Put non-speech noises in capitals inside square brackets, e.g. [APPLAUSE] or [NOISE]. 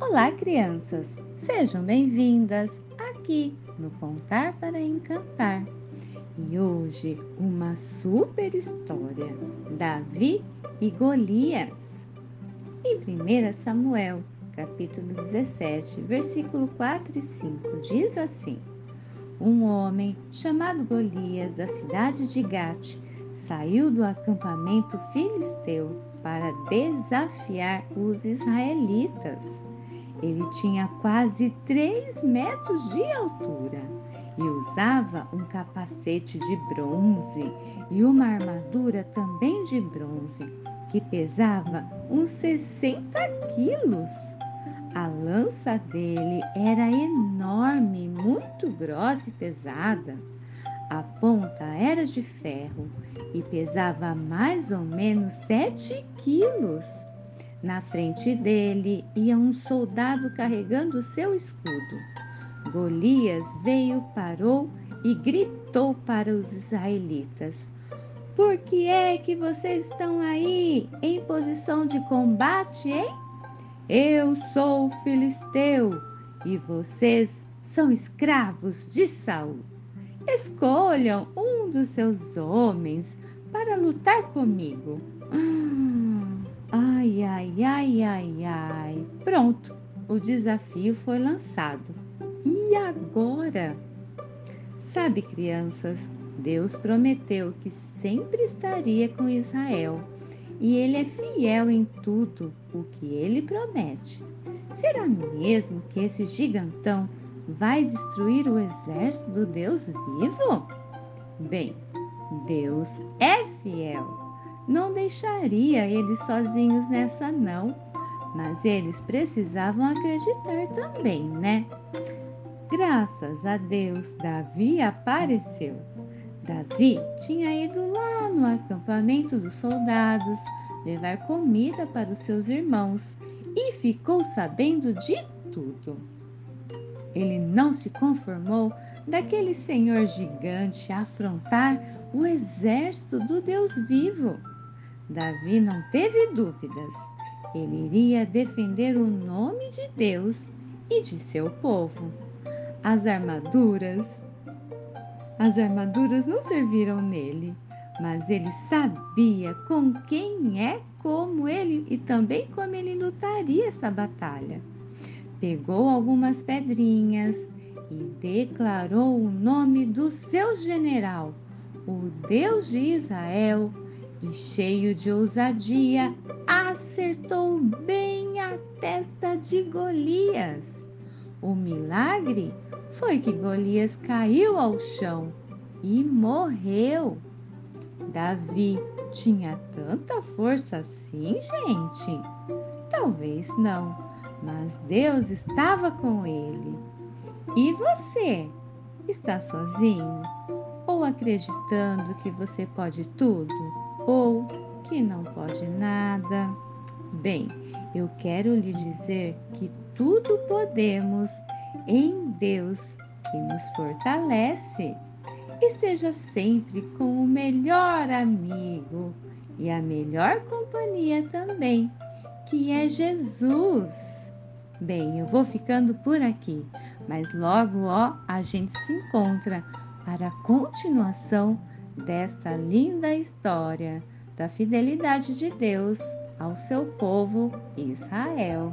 Olá, crianças! Sejam bem-vindas aqui no Contar para Encantar. E hoje, uma super história: Davi e Golias. Em 1 Samuel, capítulo 17, versículo 4 e 5, diz assim: Um homem chamado Golias, da cidade de Gate, saiu do acampamento filisteu para desafiar os israelitas. Ele tinha quase três metros de altura e usava um capacete de bronze e uma armadura também de bronze, que pesava uns 60 quilos. A lança dele era enorme, muito grossa e pesada. A ponta era de ferro e pesava mais ou menos sete quilos. Na frente dele ia um soldado carregando seu escudo. Golias veio, parou e gritou para os israelitas: Por que é que vocês estão aí em posição de combate, hein? Eu sou filisteu e vocês são escravos de Saul. Escolham um dos seus homens para lutar comigo. [GASPS] Ai, ai, ai, ai, ai. Pronto, o desafio foi lançado. E agora? Sabe, crianças, Deus prometeu que sempre estaria com Israel e ele é fiel em tudo o que ele promete. Será mesmo que esse gigantão vai destruir o exército do Deus vivo? Bem, Deus é fiel não deixaria eles sozinhos nessa não, mas eles precisavam acreditar também, né? Graças a Deus, Davi apareceu. Davi tinha ido lá no acampamento dos soldados levar comida para os seus irmãos e ficou sabendo de tudo. Ele não se conformou daquele senhor gigante afrontar o exército do Deus vivo. Davi não teve dúvidas. Ele iria defender o nome de Deus e de seu povo. As armaduras, as armaduras não serviram nele, mas ele sabia com quem é como ele e também como ele lutaria essa batalha. Pegou algumas pedrinhas e declarou o nome do seu general, o Deus de Israel, e, cheio de ousadia, acertou bem a testa de Golias. O milagre foi que Golias caiu ao chão e morreu. Davi tinha tanta força assim, gente? Talvez não, mas Deus estava com ele. E você? Está sozinho? Ou acreditando que você pode tudo? Ou que não pode nada. Bem, eu quero lhe dizer que tudo podemos em Deus que nos fortalece. Esteja sempre com o melhor amigo e a melhor companhia também, que é Jesus. Bem, eu vou ficando por aqui, mas logo, ó, a gente se encontra para a continuação desta linda história da fidelidade de Deus ao seu povo Israel.